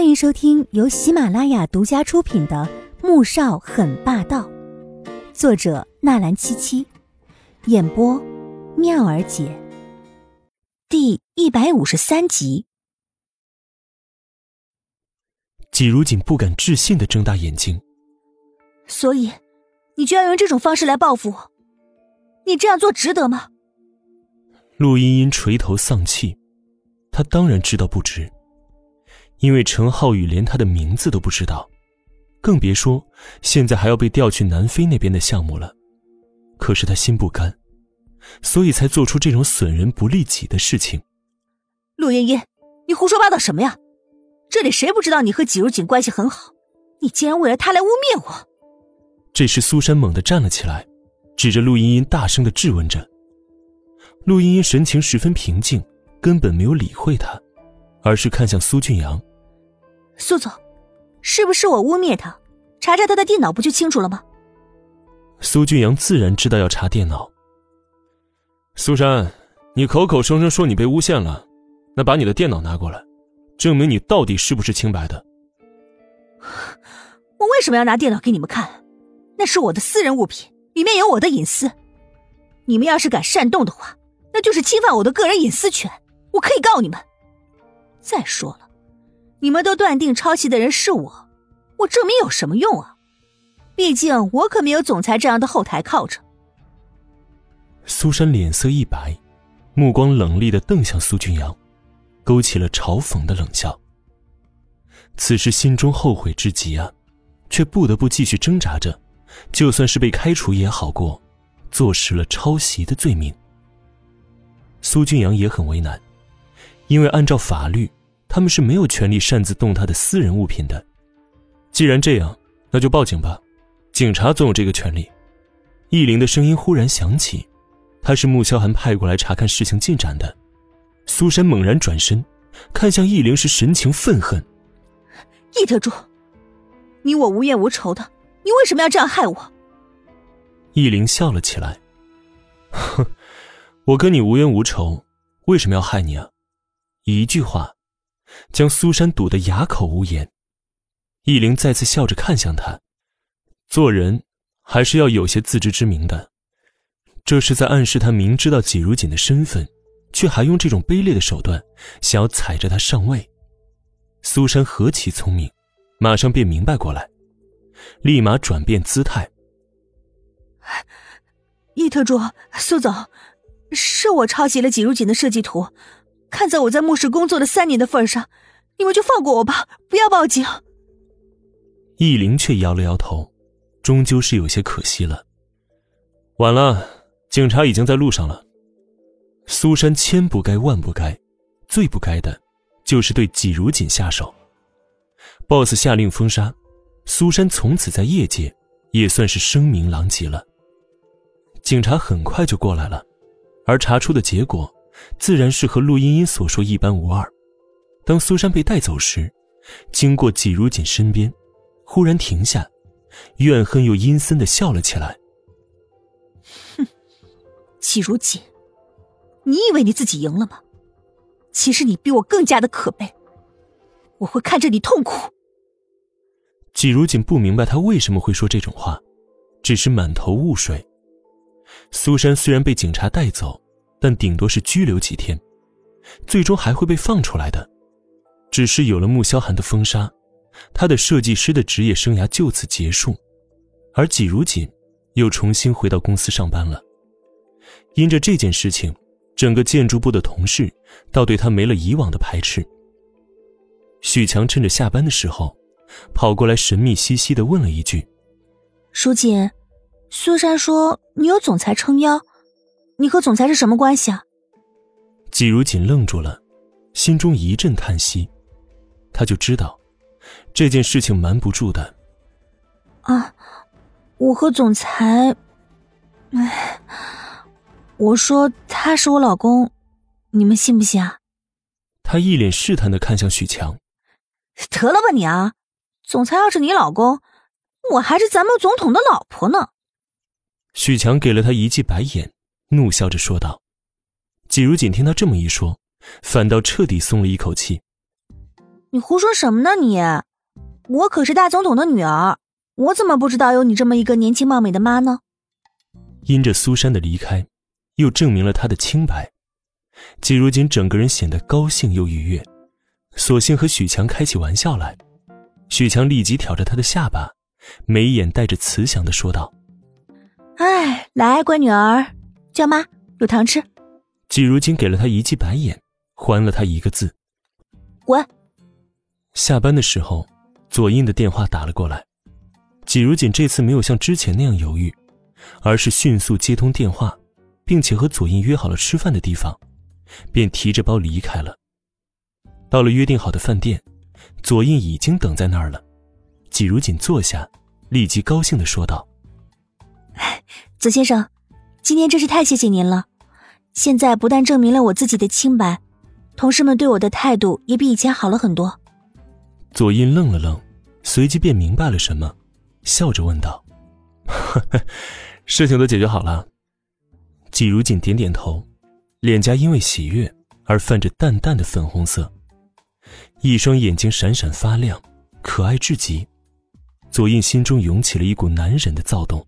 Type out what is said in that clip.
欢迎收听由喜马拉雅独家出品的《穆少很霸道》，作者纳兰七七，演播妙儿姐，第一百五十三集。季如锦不敢置信的睁大眼睛，所以，你居然用这种方式来报复我？你这样做值得吗？陆茵茵垂头丧气，她当然知道不值。因为陈浩宇连他的名字都不知道，更别说现在还要被调去南非那边的项目了。可是他心不甘，所以才做出这种损人不利己的事情。陆茵茵，你胡说八道什么呀？这里谁不知道你和季如锦关系很好？你竟然为了他来污蔑我！这时苏珊猛地站了起来，指着陆茵茵大声的质问着。陆茵茵神情十分平静，根本没有理会他，而是看向苏俊阳。苏总，是不是我污蔑他？查查他的电脑不就清楚了吗？苏俊阳自然知道要查电脑。苏珊，你口口声声说你被诬陷了，那把你的电脑拿过来，证明你到底是不是清白的。我为什么要拿电脑给你们看？那是我的私人物品，里面有我的隐私。你们要是敢煽动的话，那就是侵犯我的个人隐私权，我可以告你们。再说了。你们都断定抄袭的人是我，我证明有什么用啊？毕竟我可没有总裁这样的后台靠着。苏珊脸色一白，目光冷厉的瞪向苏俊阳，勾起了嘲讽的冷笑。此时心中后悔之极啊，却不得不继续挣扎着，就算是被开除也好过，坐实了抄袭的罪名。苏俊阳也很为难，因为按照法律。他们是没有权利擅自动他的私人物品的。既然这样，那就报警吧，警察总有这个权利。易灵的声音忽然响起，他是穆萧寒派过来查看事情进展的。苏珊猛然转身，看向易灵时神情愤恨：“易特助，你我无怨无仇的，你为什么要这样害我？”易灵笑了起来：“哼，我跟你无冤无仇，为什么要害你啊？一句话。”将苏珊堵得哑口无言，易灵再次笑着看向他，做人还是要有些自知之明的。这是在暗示他明知道季如锦的身份，却还用这种卑劣的手段想要踩着他上位。苏珊何其聪明，马上便明白过来，立马转变姿态。易特助，苏总，是我抄袭了季如锦的设计图。看在我在牧氏工作了三年的份上，你们就放过我吧，不要报警。易灵却摇了摇头，终究是有些可惜了。晚了，警察已经在路上了。苏珊千不该万不该，最不该的，就是对季如锦下手。boss 下令封杀，苏珊从此在业界也算是声名狼藉了。警察很快就过来了，而查出的结果。自然是和陆茵茵所说一般无二。当苏珊被带走时，经过季如锦身边，忽然停下，怨恨又阴森的笑了起来。哼，季如锦，你以为你自己赢了吗？其实你比我更加的可悲。我会看着你痛苦。季如锦不明白他为什么会说这种话，只是满头雾水。苏珊虽然被警察带走。但顶多是拘留几天，最终还会被放出来的。只是有了穆萧寒的封杀，他的设计师的职业生涯就此结束，而季如锦又重新回到公司上班了。因着这件事情，整个建筑部的同事倒对他没了以往的排斥。许强趁着下班的时候，跑过来神秘兮兮的问了一句：“舒锦，苏珊说你有总裁撑腰。”你和总裁是什么关系啊？季如锦愣住了，心中一阵叹息，他就知道这件事情瞒不住的。啊，我和总裁，哎，我说他是我老公，你们信不信啊？他一脸试探的看向许强，得了吧你啊！总裁要是你老公，我还是咱们总统的老婆呢。许强给了他一记白眼。怒笑着说道：“季如锦听他这么一说，反倒彻底松了一口气。你胡说什么呢？你，我可是大总统的女儿，我怎么不知道有你这么一个年轻貌美的妈呢？因着苏珊的离开，又证明了她的清白，季如锦整个人显得高兴又愉悦，索性和许强开起玩笑来。许强立即挑着他的下巴，眉眼带着慈祥的说道：“哎，来，乖女儿，叫妈，有糖吃。”季如锦给了他一记白眼，还了他一个字：“滚。”下班的时候，左印的电话打了过来。季如锦这次没有像之前那样犹豫，而是迅速接通电话，并且和左印约好了吃饭的地方，便提着包离开了。到了约定好的饭店。左印已经等在那儿了，季如锦坐下，立即高兴的说道：“左先生，今天真是太谢谢您了！现在不但证明了我自己的清白，同事们对我的态度也比以前好了很多。”左印愣了愣，随即便明白了什么，笑着问道：“ 事情都解决好了？”季如锦点点头，脸颊因为喜悦而泛着淡淡的粉红色。一双眼睛闪闪发亮，可爱至极。左印心中涌起了一股男人的躁动。